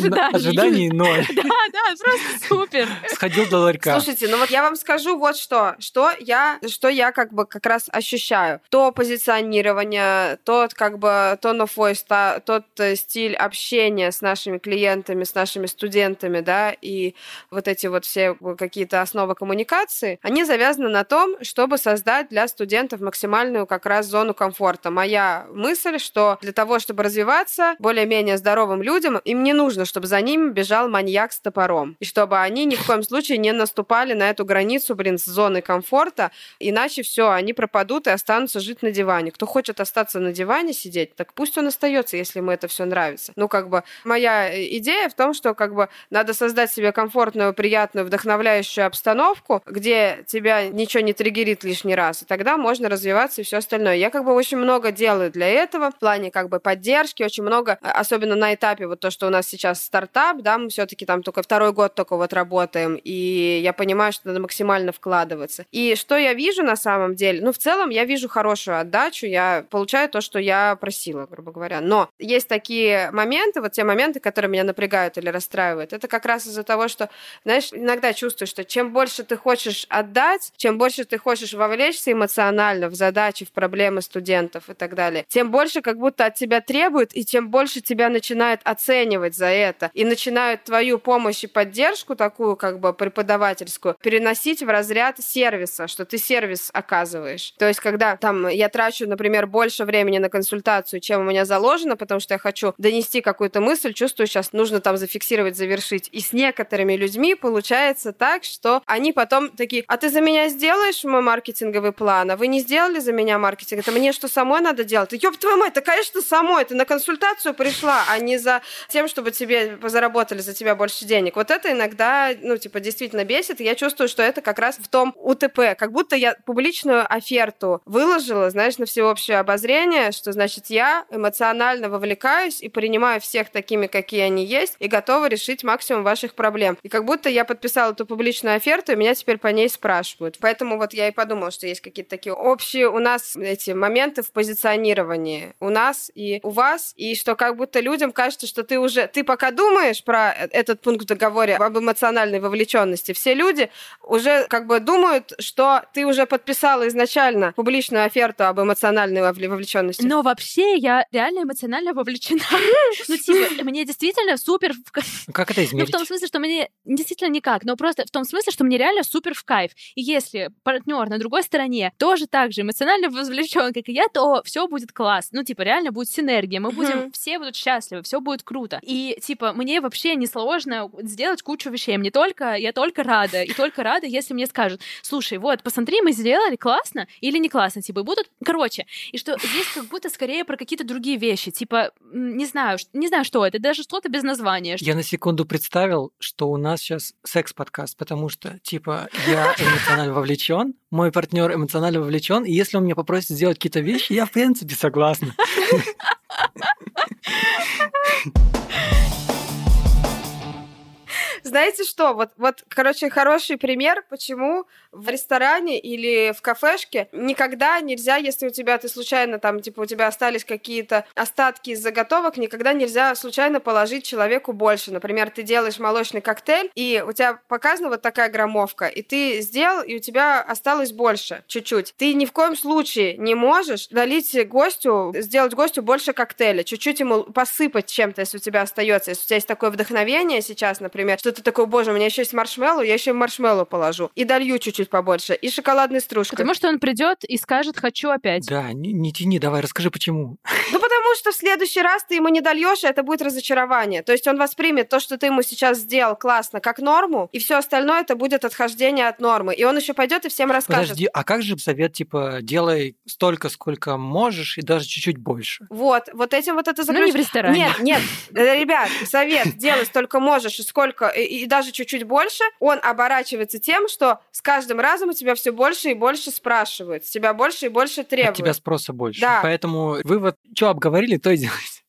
Типа ожиданий, ноль. Да, да, просто супер. Сходил до ларька. Слушайте, ну вот я вам скажу вот что, что я, что я как бы как раз ощущаю. То позиционирование, тот как бы tone of voice, тот э, стиль общения с нашими клиентами, с нашими студентами, да, и вот эти вот все какие-то основы коммуникации, они завязаны на том, чтобы создать для студентов максимальную как раз зону комфорта. Моя мысль, что для того, чтобы развиваться развиваться более-менее здоровым людям, им не нужно, чтобы за ними бежал маньяк с топором. И чтобы они ни в коем случае не наступали на эту границу, блин, с зоны комфорта, иначе все, они пропадут и останутся жить на диване. Кто хочет остаться на диване сидеть, так пусть он остается, если ему это все нравится. Ну, как бы, моя идея в том, что как бы надо создать себе комфортную, приятную, вдохновляющую обстановку, где тебя ничего не триггерит лишний раз, и тогда можно развиваться и все остальное. Я как бы очень много делаю для этого в плане как бы поддержки, очень много, особенно на этапе вот то, что у нас сейчас стартап, да, мы все-таки там только второй год только вот работаем, и я понимаю, что надо максимально вкладываться. И что я вижу на самом деле? Ну, в целом я вижу хорошую отдачу, я получаю то, что я просила, грубо говоря. Но есть такие моменты, вот те моменты, которые меня напрягают или расстраивают. Это как раз из-за того, что, знаешь, иногда чувствуешь, что чем больше ты хочешь отдать, чем больше ты хочешь вовлечься эмоционально в задачи, в проблемы студентов и так далее, тем больше как будто от тебя требуют, и тем больше тебя начинают оценивать за это, и начинают твою помощь и поддержку такую как бы преподавательскую переносить в разряд сервиса, что ты сервис оказываешь. То есть, когда там я трачу, например, больше времени на консультацию, чем у меня заложено, потому что я хочу донести какую-то мысль, чувствую, сейчас нужно там зафиксировать, завершить. И с некоторыми людьми получается так, что они потом такие, а ты за меня сделаешь мой маркетинговый план, а вы не сделали за меня маркетинг, это мне что, самой надо делать? Ёб твою мать, это, конечно, самой, ты на консультацию пришла, а не за тем, чтобы тебе заработали за тебя больше денег. Вот это иногда, ну, типа, действительно бесит, и я чувствую, что это как раз в том УТП, как будто я публичную оферту выложила, знаешь, на всеобщее обозрение, что, значит, я эмоционально вовлекаюсь и принимаю всех такими, какие они есть, и готова решить максимум ваших проблем. И как будто я подписала эту публичную оферту, и меня теперь по ней спрашивают. Поэтому вот я и подумала, что есть какие-то такие общие у нас эти моменты в позиционировании. У нас и у вас, и что как будто людям кажется, что ты уже, ты пока думаешь про этот пункт в договоре об эмоциональной вовлеченности, все люди уже как бы думают, что ты уже подписала изначально публичную оферту об эмоциональной вовлеченности. Но вообще я реально эмоционально вовлечена. Ну, типа, мне действительно супер... Как это измерить? Ну, в том смысле, что мне действительно никак, но просто в том смысле, что мне реально супер в кайф. И если партнер на другой стороне тоже так же эмоционально вовлечен, как и я, то все будет класс. Ну, типа, реально будет синергия. Мы будем, все будут счастливы, все будет круто. И, типа, мне вообще не сложно сделать кучу вещей. Мне только, я только рада. И только рада, если мне скажут, слушай, вот, посмотри, мы сделали, классно или не классно, типа, будут, короче, и что здесь как будто скорее про какие-то другие вещи, типа, не знаю, не знаю, что это, даже что-то без названия. Я на секунду представил, что у нас сейчас секс-подкаст, потому что, типа, я эмоционально вовлечен, мой партнер эмоционально вовлечен, и если он меня попросит сделать какие-то вещи, я, в принципе, согласна. Ha ha ha! Знаете что? Вот, вот, короче, хороший пример, почему в ресторане или в кафешке никогда нельзя, если у тебя ты случайно там, типа, у тебя остались какие-то остатки из заготовок, никогда нельзя случайно положить человеку больше. Например, ты делаешь молочный коктейль, и у тебя показана вот такая граммовка, и ты сделал, и у тебя осталось больше, чуть-чуть. Ты ни в коем случае не можешь налить гостю, сделать гостю больше коктейля, чуть-чуть ему посыпать чем-то, если у тебя остается. Если у тебя есть такое вдохновение сейчас, например, что ты такой, боже, у меня еще есть маршмеллоу, я еще маршмеллоу положу. И долью чуть-чуть побольше. И шоколадной стружкой. Потому что он придет и скажет, хочу опять. Да, не, не тяни, давай, расскажи, почему. Ну, потому что в следующий раз ты ему не дольешь, и это будет разочарование. То есть он воспримет то, что ты ему сейчас сделал классно, как норму, и все остальное это будет отхождение от нормы. И он еще пойдет и всем расскажет. Подожди, а как же совет, типа, делай столько, сколько можешь, и даже чуть-чуть больше? Вот, вот этим вот это заключ... Ну, не в ресторане. Нет, нет, э, ребят, совет, делай столько можешь, и сколько, и, и даже чуть-чуть больше, он оборачивается тем, что с каждым разом у тебя все больше и больше спрашивают, с тебя больше и больше требуют. От тебя спроса больше. Да. Поэтому вывод, что обговорили, то и делайте.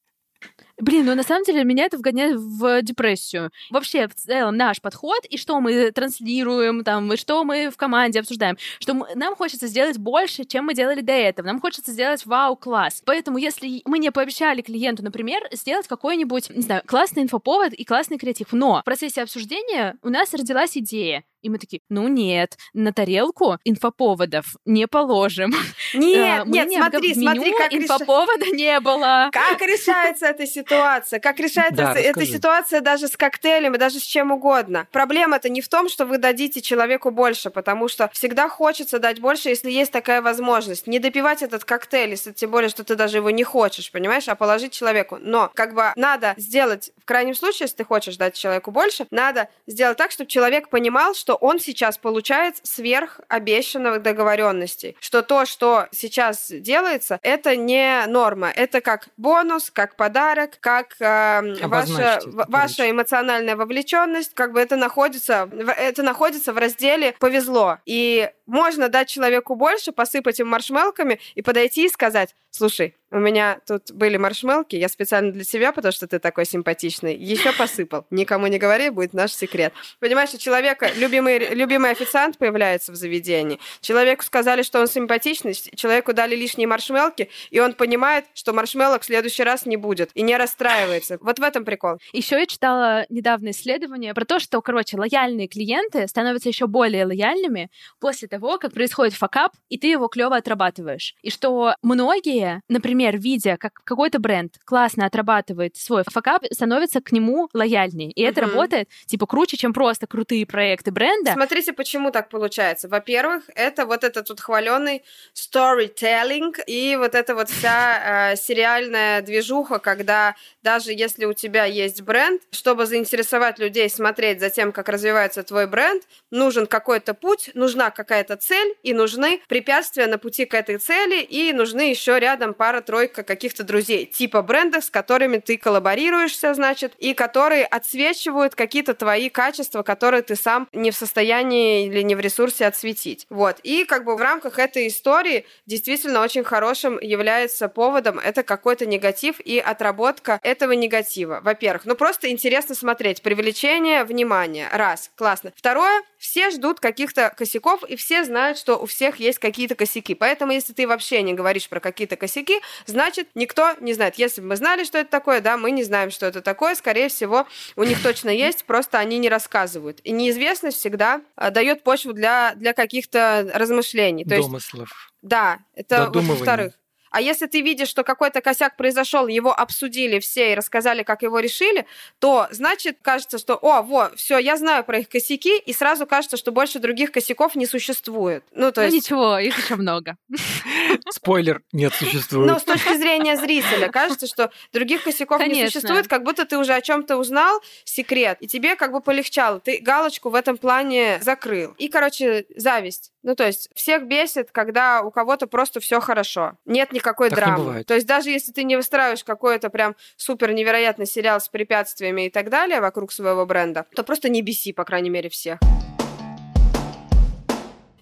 Блин, ну на самом деле меня это вгоняет в депрессию. Вообще, в целом, наш подход и что мы транслируем, там, и что мы в команде обсуждаем, что мы, нам хочется сделать больше, чем мы делали до этого. Нам хочется сделать вау-класс. Поэтому, если мы не пообещали клиенту, например, сделать какой-нибудь, не знаю, классный инфоповод и классный креатив, но в процессе обсуждения у нас родилась идея, И мы такие, ну нет, на тарелку инфоповодов не положим. Нет, нет, не смотри, смотри, как инфоповода не было. Как решается эта ситуация? Как решается эта ситуация даже с коктейлями, даже с чем угодно? Проблема-то не в том, что вы дадите человеку больше, потому что всегда хочется дать больше, если есть такая возможность. Не допивать этот коктейль, если тем более, что ты даже его не хочешь, понимаешь, а положить человеку. Но как бы надо сделать, в крайнем случае, если ты хочешь дать человеку больше, надо сделать так, чтобы человек понимал, что он сейчас получает сверх обещанных договоренностей, что то, что сейчас делается, это не норма, это как бонус, как подарок, как э, ваша, ваша эмоциональная вовлеченность, как бы это находится, это находится в разделе повезло. И можно дать человеку больше, посыпать им маршмелками и подойти и сказать, слушай, у меня тут были маршмелки, я специально для тебя, потому что ты такой симпатичный, еще посыпал. Никому не говори, будет наш секрет. Понимаешь, у человека любимый, любимый официант появляется в заведении. Человеку сказали, что он симпатичный, человеку дали лишние маршмелки, и он понимает, что маршмелок в следующий раз не будет, и не расстраивается. Вот в этом прикол. Еще я читала недавно исследование про то, что, короче, лояльные клиенты становятся еще более лояльными после того, как происходит факап, и ты его клево отрабатываешь. И что многие, например, видя, как какой-то бренд классно отрабатывает свой факап, становится к нему лояльнее. И mm-hmm. это работает, типа, круче, чем просто крутые проекты бренда. Смотрите, почему так получается. Во-первых, это вот этот вот хваленый storytelling и вот эта вот вся э, сериальная движуха, когда даже если у тебя есть бренд, чтобы заинтересовать людей смотреть за тем, как развивается твой бренд, нужен какой-то путь, нужна какая-то цель, и нужны препятствия на пути к этой цели, и нужны еще рядом пара тройка каких-то друзей, типа брендов, с которыми ты коллаборируешься, значит, и которые отсвечивают какие-то твои качества, которые ты сам не в состоянии или не в ресурсе отсветить. Вот. И как бы в рамках этой истории действительно очень хорошим является поводом это какой-то негатив и отработка этого негатива. Во-первых, ну просто интересно смотреть. Привлечение внимания. Раз. Классно. Второе. Все ждут каких-то косяков, и все знают, что у всех есть какие-то косяки. Поэтому, если ты вообще не говоришь про какие-то косяки, значит, никто не знает. Если бы мы знали, что это такое, да, мы не знаем, что это такое, скорее всего, у них точно есть, просто они не рассказывают. И неизвестность всегда а, дает почву для, для каких-то размышлений. То Домыслов. Есть, да, это во-вторых. А если ты видишь, что какой-то косяк произошел, его обсудили все и рассказали, как его решили, то значит кажется, что о, во, все, я знаю про их косяки, и сразу кажется, что больше других косяков не существует. Ну, то ну, есть... ничего, их еще много. Спойлер, нет, существует. Но с точки зрения зрителя кажется, что других косяков Конечно. не существует, как будто ты уже о чем-то узнал, секрет, и тебе как бы полегчало. Ты галочку в этом плане закрыл. И, короче, зависть. Ну, то есть всех бесит, когда у кого-то просто все хорошо. Нет никакой так драмы. То есть даже если ты не выстраиваешь какой-то прям супер невероятный сериал с препятствиями и так далее вокруг своего бренда, то просто не беси, по крайней мере, всех.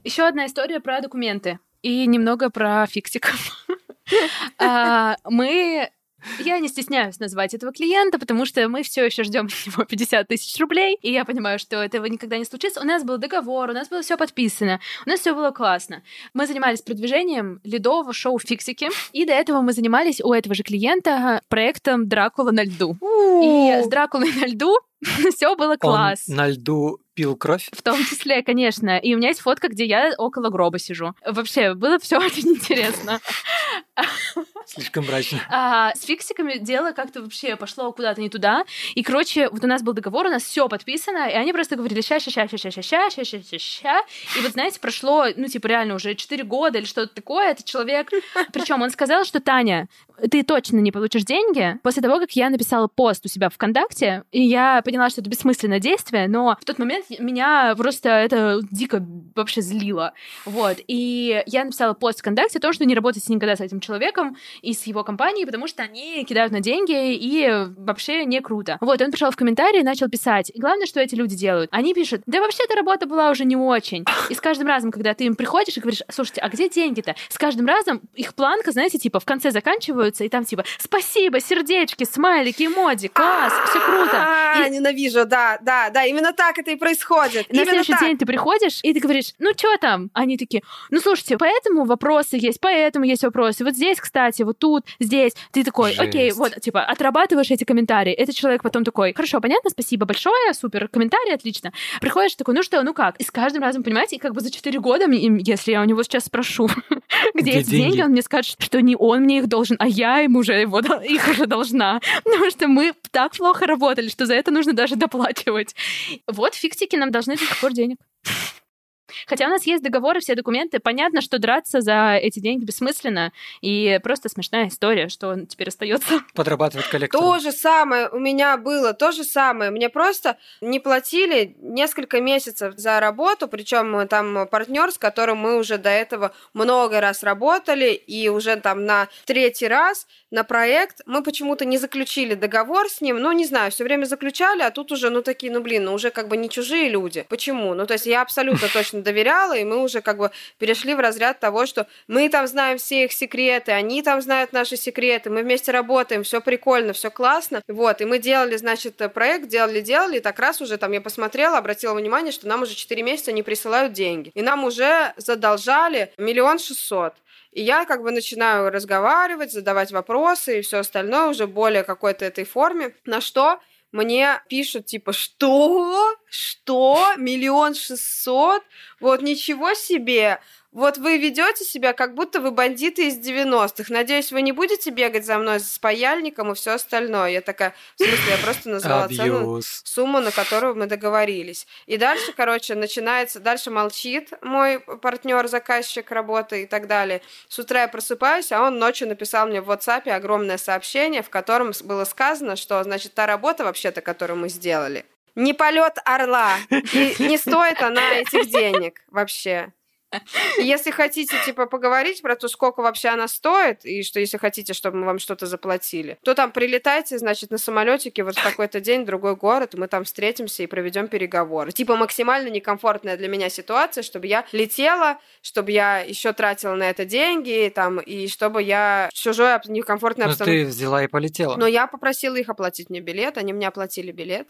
Еще одна история про документы и немного про фиксиков. А, мы я не стесняюсь назвать этого клиента, потому что мы все еще ждем от него 50 тысяч рублей, и я понимаю, что этого никогда не случится. У нас был договор, у нас было все подписано, у нас все было классно. Мы занимались продвижением ледового шоу «Фиксики», и до этого мы занимались у этого же клиента проектом «Дракула на льду». И с «Дракулой на льду» все было класс. Он на льду пил кровь? В том числе, конечно. И у меня есть фотка, где я около гроба сижу. Вообще, было все очень интересно. Слишком мрачно. А, с фиксиками дело как-то вообще пошло куда-то не туда. И, короче, вот у нас был договор, у нас все подписано, и они просто говорили ща, ща, ща, ща, ща, ща, ща, ща, ща, ща, ща. И вот, знаете, прошло, ну, типа, реально уже 4 года или что-то такое. Этот человек... Причем он сказал, что Таня, ты точно не получишь деньги после того, как я написала пост у себя в ВКонтакте, и я поняла, что это бессмысленное действие, но в тот момент меня просто это дико вообще злило. Вот. И я написала пост в ВКонтакте о том, что не работайте никогда с этим человеком, и с его компанией, потому что они кидают на деньги и вообще не круто. Вот, он пришел в комментарии и начал писать. И главное, что эти люди делают. Они пишут, да вообще эта работа была уже не очень. И с каждым разом, когда ты им приходишь и говоришь, слушайте, а где деньги-то? С каждым разом их планка, знаете, типа в конце заканчиваются, и там типа спасибо, сердечки, смайлики, эмодзи, класс, все круто. И... Ненавижу, да, да, да, именно так это и происходит. На следующий день ты приходишь, и ты говоришь, ну что там? Они такие, ну слушайте, поэтому вопросы есть, поэтому есть вопросы, вопросы. Вот здесь, кстати, вот тут, здесь. Ты такой, Жесть. окей, вот, типа, отрабатываешь эти комментарии. Этот человек потом такой, хорошо, понятно, спасибо большое, супер, комментарий, отлично. Приходишь такой, ну что, ну как? И с каждым разом, понимаете, и как бы за 4 года, если я у него сейчас спрошу, где эти деньги, он мне скажет, что не он мне их должен, а я ему уже его, их уже должна. Потому что мы так плохо работали, что за это нужно даже доплачивать. Вот фиксики нам должны до сих пор денег. Хотя у нас есть договоры, все документы. Понятно, что драться за эти деньги бессмысленно. И просто смешная история, что он теперь остается. Подрабатывать коллектором. То же самое у меня было, то же самое. Мне просто не платили несколько месяцев за работу, причем там партнер, с которым мы уже до этого много раз работали, и уже там на третий раз на проект мы почему-то не заключили договор с ним, ну, не знаю, все время заключали, а тут уже, ну, такие, ну, блин, ну, уже как бы не чужие люди. Почему? Ну, то есть я абсолютно точно доверяла, и мы уже как бы перешли в разряд того, что мы там знаем все их секреты, они там знают наши секреты, мы вместе работаем, все прикольно, все классно. Вот, и мы делали, значит, проект, делали, делали, и так раз уже там я посмотрела, обратила внимание, что нам уже 4 месяца не присылают деньги. И нам уже задолжали миллион шестьсот. И я как бы начинаю разговаривать, задавать вопросы и все остальное уже более какой-то этой форме. На что мне пишут типа, что? Что? Миллион шестьсот? Вот ничего себе! Вот вы ведете себя, как будто вы бандиты из 90-х. Надеюсь, вы не будете бегать за мной с паяльником и все остальное. Я такая, в смысле, я просто назвала цену сумму, на которую мы договорились. И дальше, короче, начинается, дальше молчит мой партнер, заказчик работы и так далее. С утра я просыпаюсь, а он ночью написал мне в WhatsApp огромное сообщение, в котором было сказано, что, значит, та работа вообще-то, которую мы сделали, не полет орла, и не стоит она этих денег вообще. Если хотите, типа, поговорить про то, сколько вообще она стоит, и что если хотите, чтобы мы вам что-то заплатили, то там прилетайте, значит, на самолетике вот в такой-то день в другой город, мы там встретимся и проведем переговоры. Типа максимально некомфортная для меня ситуация, чтобы я летела, чтобы я еще тратила на это деньги, там, и чтобы я чужой некомфортной Ну обстановке. ты взяла и полетела. Но я попросила их оплатить мне билет, они мне оплатили билет,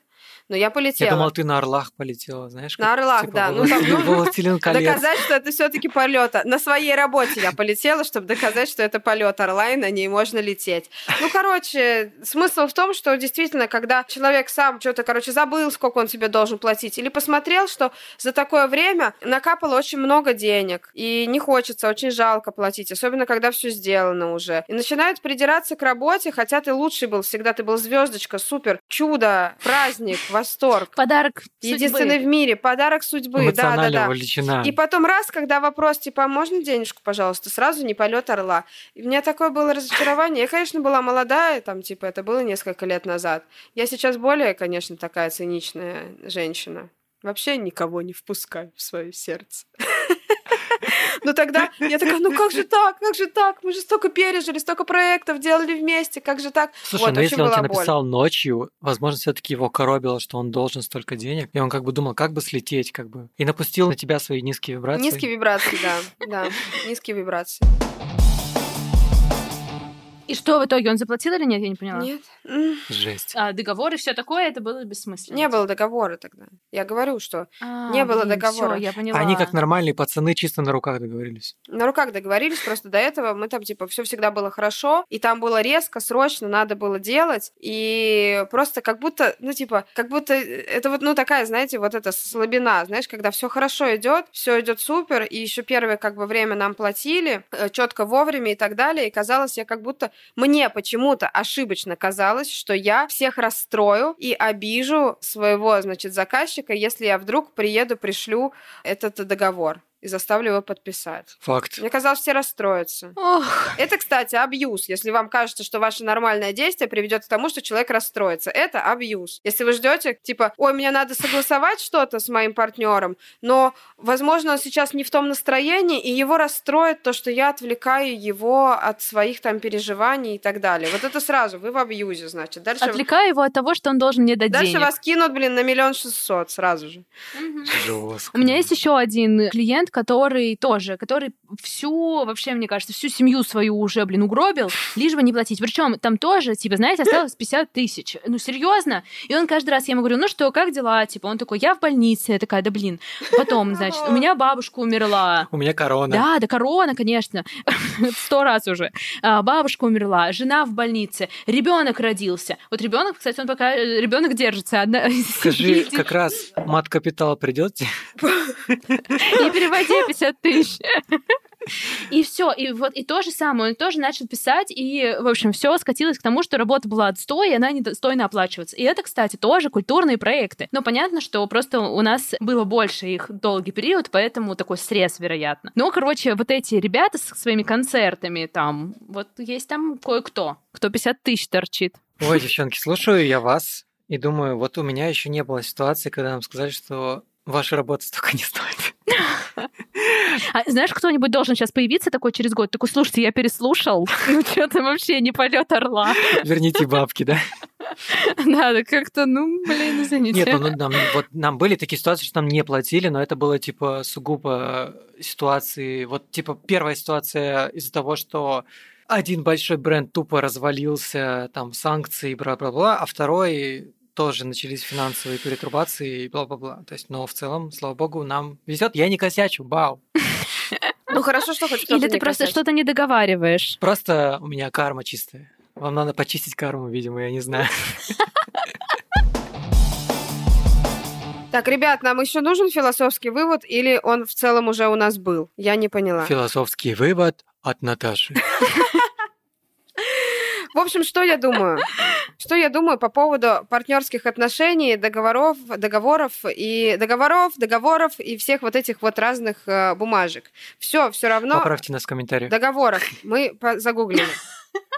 но я полетела. Я думал, ты на орлах полетела, знаешь? На как, орлах, типа, да. Ну, там, «Властелин- ну. Доказать, что это все-таки полет. На своей работе я полетела, чтобы доказать, что это полет орла, и на ней можно лететь. Ну, короче, смысл в том, что действительно, когда человек сам что-то, короче, забыл, сколько он тебе должен платить, или посмотрел, что за такое время накапало очень много денег, и не хочется, очень жалко платить, особенно когда все сделано уже. И начинают придираться к работе, хотя ты лучший был всегда, ты был звездочка, супер, чудо, праздник, восторг. Подарок Единственный судьбы. в мире, подарок судьбы, да, да, Эмоционально да. вовлечена. И потом раз, когда вопрос, типа, «А можно денежку, пожалуйста, сразу не полет орла. И у меня такое было разочарование. Я, конечно, была молодая, там, типа, это было несколько лет назад. Я сейчас более, конечно, такая циничная женщина. Вообще никого не впускаю в свое сердце. Но тогда я такая, ну как же так, как же так? Мы же столько пережили, столько проектов делали вместе, как же так? Слушай, Вот, ну если он тебе написал ночью, возможно, все-таки его коробило, что он должен столько денег, и он как бы думал, как бы слететь, как бы, и напустил на тебя свои низкие вибрации. Низкие вибрации, да, да, низкие вибрации. И что в итоге, он заплатил или нет, я не поняла? Нет. Жесть. А, договор и все такое, это было бессмысленно. Не было договора тогда. Я говорю, что А, не было блин, договора. всё, я поняла. Они как нормальные пацаны чисто на руках договорились. на руках договорились, просто до этого мы там, типа, все всегда было хорошо, и там было резко, срочно, надо было делать, и просто как будто, ну, типа, как будто это вот, ну, такая, знаете, вот эта слабина, знаешь, когда все хорошо идет, все идет супер, и еще первое, как бы, время нам платили, четко вовремя и так далее, и казалось, я как будто, мне почему-то ошибочно казалось, что я всех расстрою и обижу своего, значит, заказчика, если я вдруг приеду, пришлю этот договор и заставлю его подписать. Факт. Мне казалось, все расстроятся. Ох, Это, кстати, абьюз. Если вам кажется, что ваше нормальное действие приведет к тому, что человек расстроится, это абьюз. Если вы ждете, типа, ой, мне надо согласовать что-то с моим партнером, но, возможно, он сейчас не в том настроении, и его расстроит то, что я отвлекаю его от своих там переживаний и так далее. Вот это сразу, вы в абьюзе, значит. Дальше, отвлекаю его от того, что он должен мне дать дальше денег. вас кинут, блин, на миллион шестьсот сразу же. У меня есть еще один клиент, клиент, который тоже, который всю, вообще, мне кажется, всю семью свою уже, блин, угробил, лишь бы не платить. Причем там тоже, типа, знаете, осталось 50 тысяч. Ну, серьезно? И он каждый раз, я ему говорю, ну что, как дела? Типа, он такой, я в больнице. Я такая, да блин. Потом, значит, у меня бабушка умерла. У меня корона. Да, да, корона, конечно. Сто раз уже. А, бабушка умерла, жена в больнице, ребенок родился. Вот ребенок, кстати, он пока ребенок держится. Одна... Скажи, как раз мат капитал придет. Не переводи 50 тысяч. И все, и вот и то же самое, он тоже начал писать, и, в общем, все скатилось к тому, что работа была отстой, и она недостойно оплачивается. И это, кстати, тоже культурные проекты. Но понятно, что просто у нас было больше их долгий период, поэтому такой срез, вероятно. Но, короче, вот эти ребята с своими концертами там, вот есть там кое-кто, кто 50 тысяч торчит. Ой, девчонки, слушаю я вас и думаю, вот у меня еще не было ситуации, когда нам сказали, что ваша работа столько не стоит. А знаешь, кто-нибудь должен сейчас появиться такой через год? Такой, слушайте, я переслушал. Ну, что-то вообще не полет орла. Верните бабки, да? Надо как-то, ну, блин, извините. Нет, ну, нам, вот, нам были такие ситуации, что нам не платили, но это было, типа, сугубо ситуации... Вот, типа, первая ситуация из-за того, что один большой бренд тупо развалился, там, санкции, бла-бла-бла, а второй тоже начались финансовые перетрубации и бла-бла-бла. То есть, но в целом, слава богу, нам везет. Я не косячу, бау. Ну хорошо, что хоть Или ты просто что-то не договариваешь. Просто у меня карма чистая. Вам надо почистить карму, видимо, я не знаю. Так, ребят, нам еще нужен философский вывод или он в целом уже у нас был? Я не поняла. Философский вывод от Наташи. В общем, что я думаю? Что я думаю по поводу партнерских отношений, договоров, договоров и договоров, договоров и всех вот этих вот разных э, бумажек. Все, все равно. Поправьте нас в комментариях. Договоров. Мы загуглили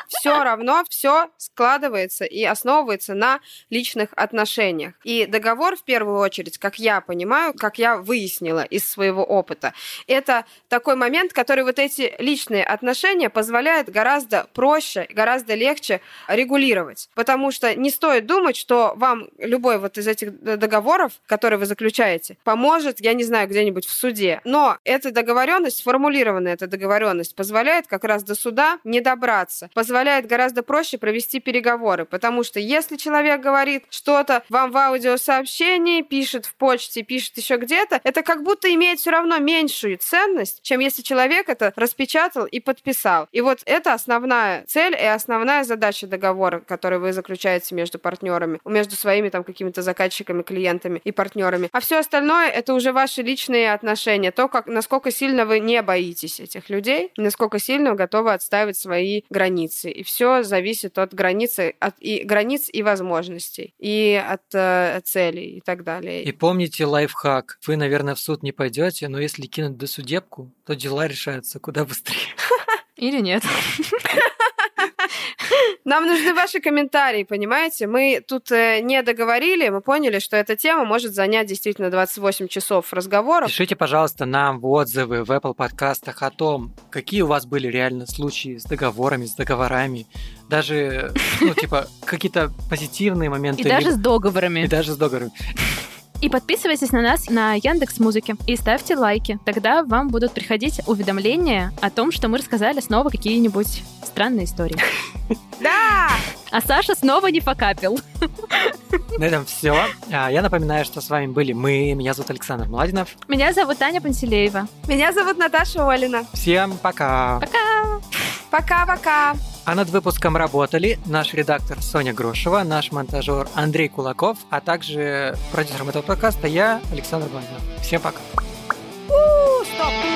все равно все складывается и основывается на личных отношениях. И договор, в первую очередь, как я понимаю, как я выяснила из своего опыта, это такой момент, который вот эти личные отношения позволяет гораздо проще, гораздо легче регулировать. Потому что не стоит думать, что вам любой вот из этих договоров, которые вы заключаете, поможет, я не знаю, где-нибудь в суде. Но эта договоренность, сформулированная эта договоренность, позволяет как раз до суда не добраться, позволяет позволяет гораздо проще провести переговоры, потому что если человек говорит что-то вам в аудиосообщении, пишет в почте, пишет еще где-то, это как будто имеет все равно меньшую ценность, чем если человек это распечатал и подписал. И вот это основная цель и основная задача договора, который вы заключаете между партнерами, между своими там какими-то заказчиками, клиентами и партнерами. А все остальное это уже ваши личные отношения, то, как, насколько сильно вы не боитесь этих людей, насколько сильно вы готовы отстаивать свои границы и все зависит от границы, от и границ и возможностей, и от э, целей и так далее. И помните лайфхак. Вы, наверное, в суд не пойдете, но если кинуть досудебку, то дела решаются куда быстрее. Или нет. Нам нужны ваши комментарии, понимаете? Мы тут э, не договорили, мы поняли, что эта тема может занять действительно 28 часов разговоров. Пишите, пожалуйста, нам в отзывы в Apple подкастах о том, какие у вас были реально случаи с договорами, с договорами, даже, ну, типа, какие-то позитивные моменты. И даже с договорами. И даже с договорами. И подписывайтесь на нас на Яндекс Музыке и ставьте лайки. Тогда вам будут приходить уведомления о том, что мы рассказали снова какие-нибудь странные истории. Да! А Саша снова не покапил. На этом все. А, я напоминаю, что с вами были мы. Меня зовут Александр Младинов. Меня зовут Таня Пантелеева. Меня зовут Наташа Олина. Всем пока. Пока. Пока-пока. А над выпуском работали наш редактор Соня Грошева, наш монтажер Андрей Кулаков, а также продюсером этого подкаста я, Александр Блондин. Всем пока. У-у-у, стоп!